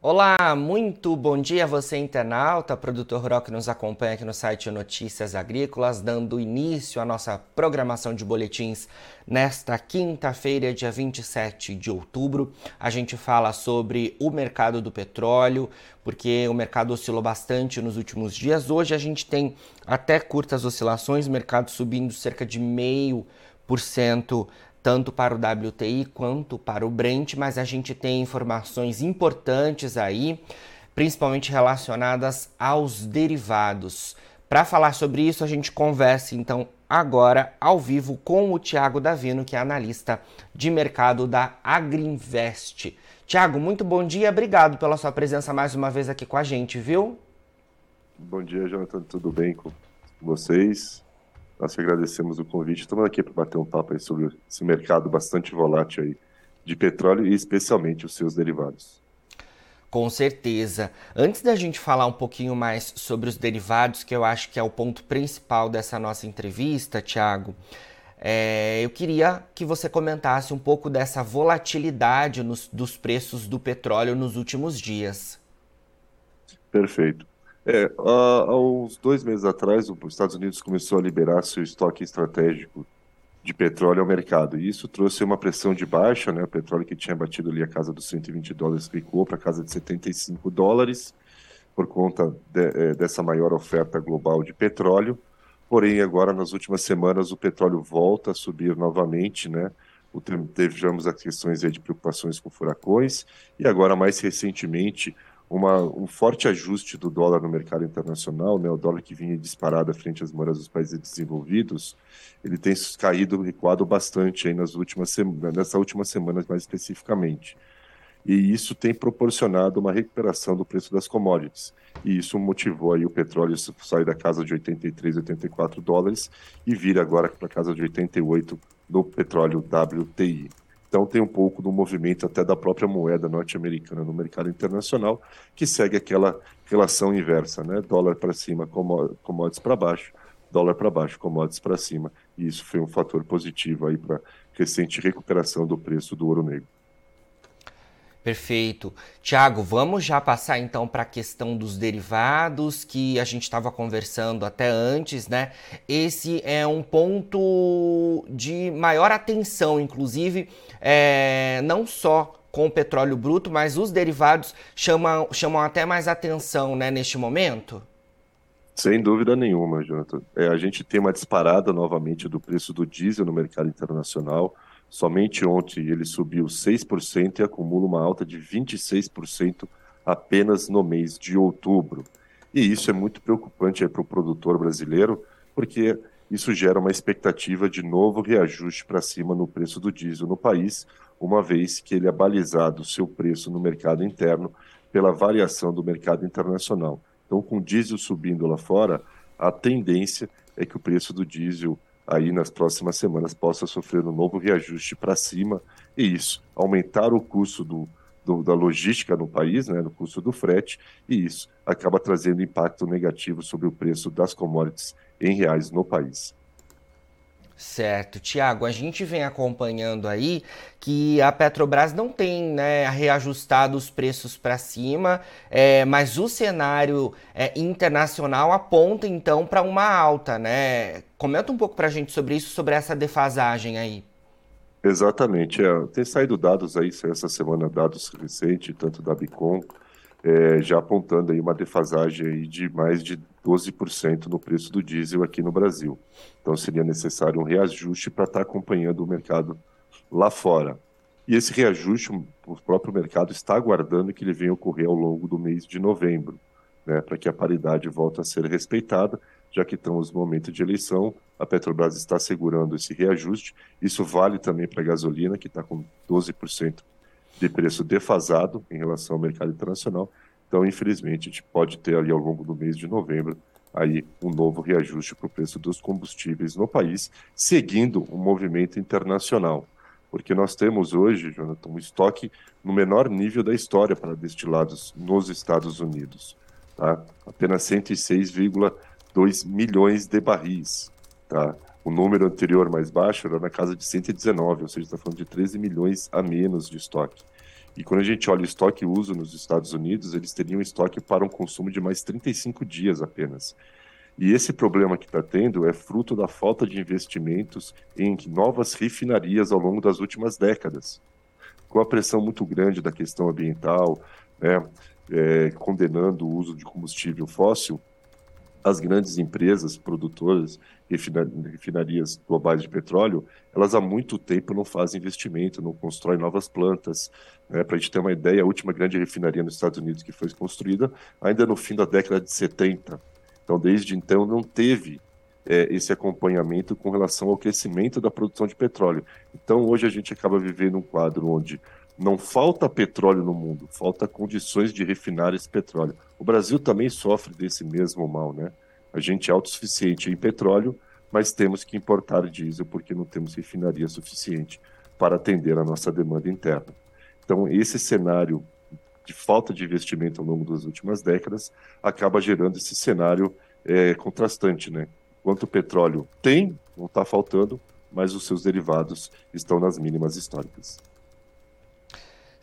Olá, muito bom dia a você internauta, produtor rural que nos acompanha aqui no site Notícias Agrícolas, dando início à nossa programação de boletins nesta quinta-feira, dia 27 de outubro. A gente fala sobre o mercado do petróleo, porque o mercado oscilou bastante nos últimos dias. Hoje a gente tem até curtas oscilações, mercado subindo cerca de meio por cento tanto para o WTI quanto para o Brent, mas a gente tem informações importantes aí, principalmente relacionadas aos derivados. Para falar sobre isso, a gente conversa então agora ao vivo com o Tiago Davino, que é analista de mercado da Agriinvest. Tiago, muito bom dia, obrigado pela sua presença mais uma vez aqui com a gente, viu? Bom dia, Jonathan, tudo bem com vocês? Nós que agradecemos o convite. Estamos aqui para bater um papo aí sobre esse mercado bastante volátil aí de petróleo e especialmente os seus derivados. Com certeza. Antes da gente falar um pouquinho mais sobre os derivados, que eu acho que é o ponto principal dessa nossa entrevista, Tiago, é, eu queria que você comentasse um pouco dessa volatilidade nos, dos preços do petróleo nos últimos dias. Perfeito. É, há, uns dois meses atrás, os Estados Unidos começou a liberar seu estoque estratégico de petróleo ao mercado. E isso trouxe uma pressão de baixa, né? O petróleo que tinha batido ali a casa dos 120 dólares recuou para a casa de 75 dólares por conta de, é, dessa maior oferta global de petróleo. Porém, agora nas últimas semanas o petróleo volta a subir novamente, né? Tivemos as questões de preocupações com furacões e agora mais recentemente uma, um forte ajuste do dólar no mercado internacional, né, o dólar que vinha disparado à frente às moedas dos países desenvolvidos, ele tem caído, recuado bastante aí nas últimas nessa última semana mais especificamente. E isso tem proporcionado uma recuperação do preço das commodities. E isso motivou aí o petróleo sair da casa de 83, 84 dólares e vir agora para a casa de 88 no petróleo WTI. Então tem um pouco do movimento até da própria moeda norte-americana no mercado internacional, que segue aquela relação inversa, né? Dólar para cima, commodities para baixo, dólar para baixo, commodities para cima. E isso foi um fator positivo aí para recente recuperação do preço do ouro negro. Perfeito. Tiago, vamos já passar então para a questão dos derivados que a gente estava conversando até antes, né? Esse é um ponto de maior atenção, inclusive, é, não só com o petróleo bruto, mas os derivados chamam, chamam até mais atenção né, neste momento? Sem dúvida nenhuma, Jonathan. É, a gente tem uma disparada novamente do preço do diesel no mercado internacional. Somente ontem ele subiu 6% e acumula uma alta de 26% apenas no mês de outubro. E isso é muito preocupante para o produtor brasileiro, porque isso gera uma expectativa de novo reajuste para cima no preço do diesel no país, uma vez que ele é balizado o seu preço no mercado interno pela variação do mercado internacional. Então, com o diesel subindo lá fora, a tendência é que o preço do diesel aí nas próximas semanas possa sofrer um novo reajuste para cima e isso aumentar o custo do, do, da logística no país, né, no custo do frete, e isso acaba trazendo impacto negativo sobre o preço das commodities em reais no país. Certo, Tiago, a gente vem acompanhando aí que a Petrobras não tem né, reajustado os preços para cima, é, mas o cenário é, internacional aponta então para uma alta, né? Comenta um pouco para a gente sobre isso, sobre essa defasagem aí. Exatamente, é, tem saído dados aí essa semana, dados recentes, tanto da Bicom, é, já apontando aí uma defasagem aí de mais de 12% no preço do diesel aqui no Brasil. Então seria necessário um reajuste para estar tá acompanhando o mercado lá fora. E esse reajuste, o próprio mercado está aguardando que ele venha ocorrer ao longo do mês de novembro, né, para que a paridade volte a ser respeitada, já que estamos no momento de eleição, a Petrobras está assegurando esse reajuste. Isso vale também para a gasolina, que está com 12% de preço defasado em relação ao mercado internacional. Então, infelizmente, a gente pode ter ali ao longo do mês de novembro aí um novo reajuste para o preço dos combustíveis no país, seguindo o um movimento internacional. Porque nós temos hoje, Jonathan, um estoque no menor nível da história para destilados nos Estados Unidos. Tá? Apenas 106,2 milhões de barris. Tá? O número anterior mais baixo era na casa de 119, ou seja, está falando de 13 milhões a menos de estoque. E quando a gente olha o estoque uso nos Estados Unidos, eles teriam estoque para um consumo de mais 35 dias apenas. E esse problema que está tendo é fruto da falta de investimentos em novas refinarias ao longo das últimas décadas. Com a pressão muito grande da questão ambiental, né, é, condenando o uso de combustível fóssil, as grandes empresas produtoras, refinarias globais de petróleo, elas há muito tempo não fazem investimento, não constroem novas plantas. Né? Para a gente ter uma ideia, a última grande refinaria nos Estados Unidos que foi construída ainda no fim da década de 70. Então, desde então, não teve é, esse acompanhamento com relação ao crescimento da produção de petróleo. Então, hoje a gente acaba vivendo um quadro onde não falta petróleo no mundo, falta condições de refinar esse petróleo. O Brasil também sofre desse mesmo mal, né? A gente é autossuficiente em petróleo, mas temos que importar diesel porque não temos refinaria suficiente para atender a nossa demanda interna. Então, esse cenário de falta de investimento ao longo das últimas décadas, acaba gerando esse cenário é, contrastante, né? Quanto petróleo tem, não está faltando, mas os seus derivados estão nas mínimas históricas.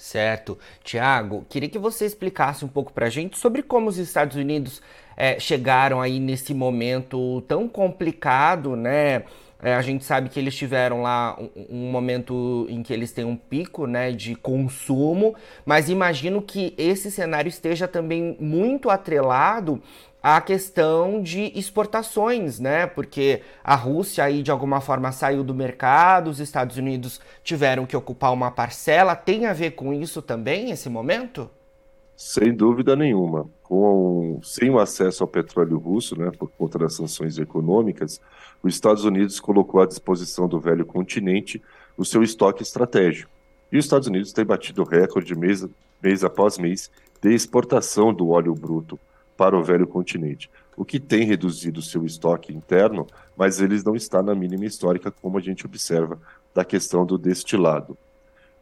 Certo. Tiago, queria que você explicasse um pouco para a gente sobre como os Estados Unidos é, chegaram aí nesse momento tão complicado, né? É, a gente sabe que eles tiveram lá um, um, momento em que eles têm um pico né, de consumo, mas imagino que esse cenário esteja também muito atrelado à questão de exportações, né? Porque a Rússia aí de alguma forma saiu do mercado, os Estados Unidos tiveram que ocupar uma parcela. Tem a ver com isso também esse momento? Sem dúvida nenhuma. Com, sem o acesso ao petróleo russo, né, por conta das sanções econômicas, os Estados Unidos colocou à disposição do velho continente o seu estoque estratégico. E os Estados Unidos têm batido recorde mês, mês após mês de exportação do óleo bruto para o velho continente, o que tem reduzido seu estoque interno, mas eles não está na mínima histórica, como a gente observa da questão do destilado.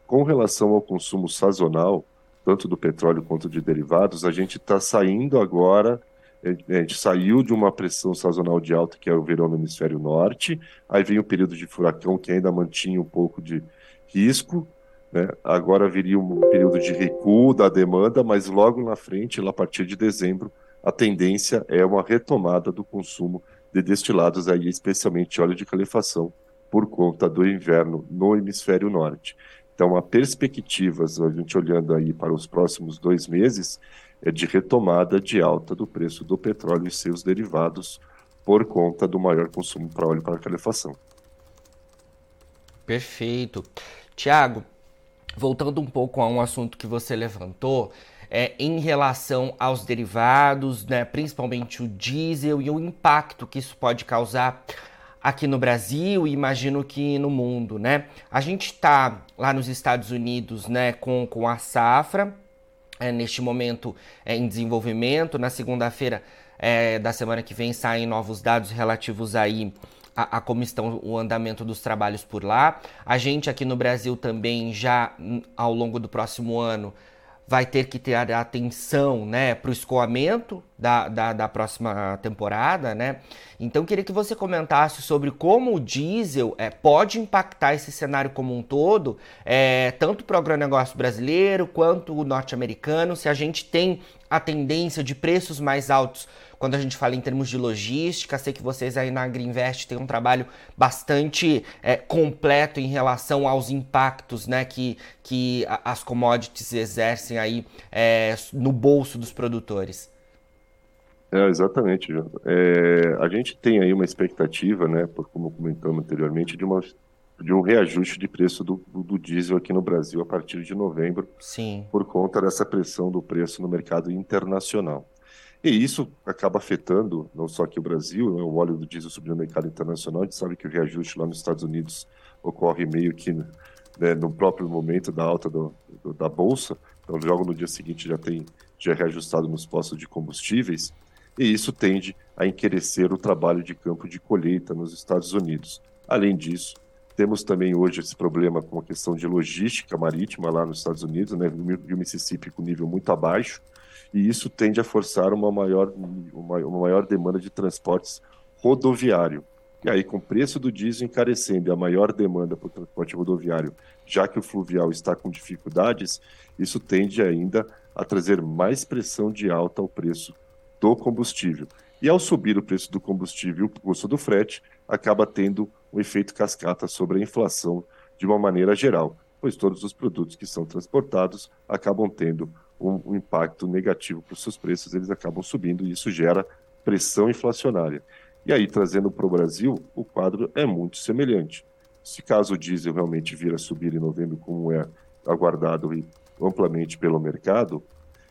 Com relação ao consumo sazonal, tanto do petróleo quanto de derivados, a gente está saindo agora, é, a gente saiu de uma pressão sazonal de alta, que é o verão no hemisfério norte, aí vem o período de furacão, que ainda mantinha um pouco de risco, né? agora viria um período de recuo da demanda, mas logo na frente, lá a partir de dezembro, a tendência é uma retomada do consumo de destilados, aí, especialmente óleo de calefação, por conta do inverno no hemisfério norte. Então, a perspectivas, a gente olhando aí para os próximos dois meses, é de retomada de alta do preço do petróleo e seus derivados por conta do maior consumo para óleo para calefação. Perfeito. Tiago, voltando um pouco a um assunto que você levantou, é, em relação aos derivados, né, principalmente o diesel e o impacto que isso pode causar aqui no Brasil e imagino que no mundo, né? A gente está lá nos Estados Unidos, né, com, com a safra, é, neste momento é, em desenvolvimento. Na segunda-feira é, da semana que vem saem novos dados relativos aí a, a, como estão o andamento dos trabalhos por lá. A gente aqui no Brasil também já hum, ao longo do próximo ano vai ter que ter atenção né, para o escoamento da, da, da, próxima temporada, né? Então queria que você comentasse sobre como o diesel é, pode impactar esse cenário como um todo, é, tanto para o agronegócio brasileiro quanto o norte-americano, se a gente tem a tendência de preços mais altos quando a gente fala em termos de logística. Sei que vocês aí na Agriinvest têm um trabalho bastante é, completo em relação aos impactos né, que, que as commodities exercem aí é, no bolso dos produtores. É, exatamente, João. É, a gente tem aí uma expectativa, né, por, como comentamos anteriormente, de, uma, de um reajuste de preço do, do, diesel aqui no Brasil a partir de novembro, Sim. por conta dessa pressão do preço no mercado internacional. E isso acaba afetando não só aqui o Brasil, né, o óleo do diesel subindo no mercado internacional, a gente sabe que o reajuste lá nos Estados Unidos ocorre meio que né, no próprio momento da alta do, do, da bolsa, então logo no dia seguinte já tem já é reajustado nos postos de combustíveis, e isso tende a encarecer o trabalho de campo de colheita nos Estados Unidos. Além disso, temos também hoje esse problema com a questão de logística marítima lá nos Estados Unidos, né, o Mississippi com nível muito abaixo, e isso tende a forçar uma maior, uma, maior demanda de transportes rodoviário. E aí, com o preço do diesel encarecendo e a maior demanda o transporte rodoviário, já que o fluvial está com dificuldades, isso tende ainda a trazer mais pressão de alta ao preço do combustível. E ao subir o preço do combustível, o custo do frete acaba tendo um efeito cascata sobre a inflação de uma maneira geral, pois todos os produtos que são transportados acabam tendo um, um impacto negativo para os seus preços, eles acabam subindo e isso gera pressão inflacionária. E aí, trazendo para o Brasil, o quadro é muito semelhante. Se caso o diesel realmente vir a subir em novembro, como é aguardado amplamente pelo mercado,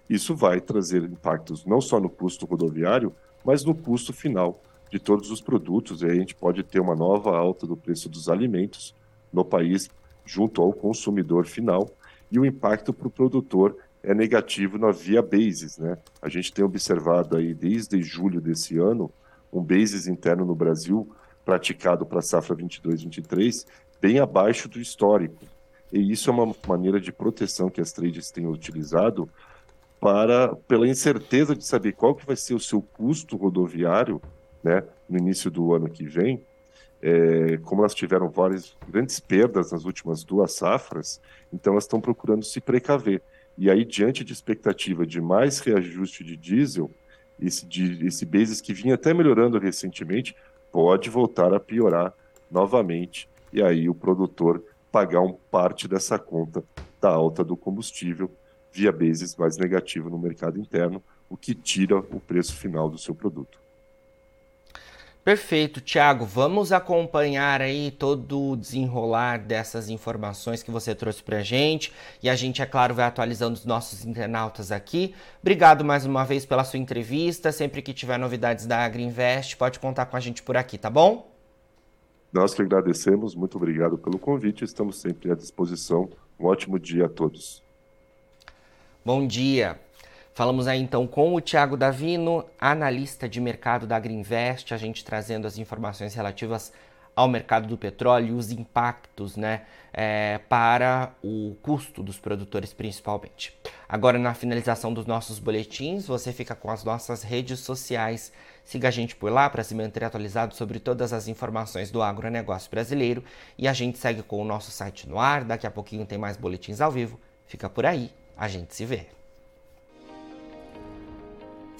isso vai trazer impactos não só no custo rodoviário, mas no custo final de todos os produtos. E aí a gente pode ter uma nova alta do preço dos alimentos no país, junto ao consumidor final, e o impacto para o produtor é negativo na via basis. Né? A gente tem observado aí desde julho desse ano um basis interno no Brasil praticado para safra 22-23 bem abaixo do histórico. E isso é uma maneira de proteção que as trades têm utilizado para pela incerteza de saber qual que vai ser o seu custo rodoviário, né, no início do ano que vem. É, como elas tiveram várias grandes perdas nas últimas duas safras, então elas estão procurando se precaver. E aí, diante de expectativa de mais reajuste de diesel, esse, de, esse basis que vinha até melhorando recentemente, pode voltar a piorar novamente. E aí o produtor pagar um parte dessa conta da alta do combustível via basis mais negativo no mercado interno, o que tira o preço final do seu produto. Perfeito, Thiago. Vamos acompanhar aí todo o desenrolar dessas informações que você trouxe para a gente e a gente, é claro, vai atualizando os nossos internautas aqui. Obrigado mais uma vez pela sua entrevista. Sempre que tiver novidades da Agriinvest, pode contar com a gente por aqui, tá bom? Nós que agradecemos, muito obrigado pelo convite. Estamos sempre à disposição. Um ótimo dia a todos. Bom dia. Falamos aí então com o Tiago Davino, analista de mercado da Greenvest, a gente trazendo as informações relativas ao mercado do petróleo e os impactos né, é, para o custo dos produtores principalmente. Agora, na finalização dos nossos boletins, você fica com as nossas redes sociais. Siga a gente por lá para se manter atualizado sobre todas as informações do agronegócio brasileiro. E a gente segue com o nosso site no ar. Daqui a pouquinho tem mais boletins ao vivo. Fica por aí, a gente se vê.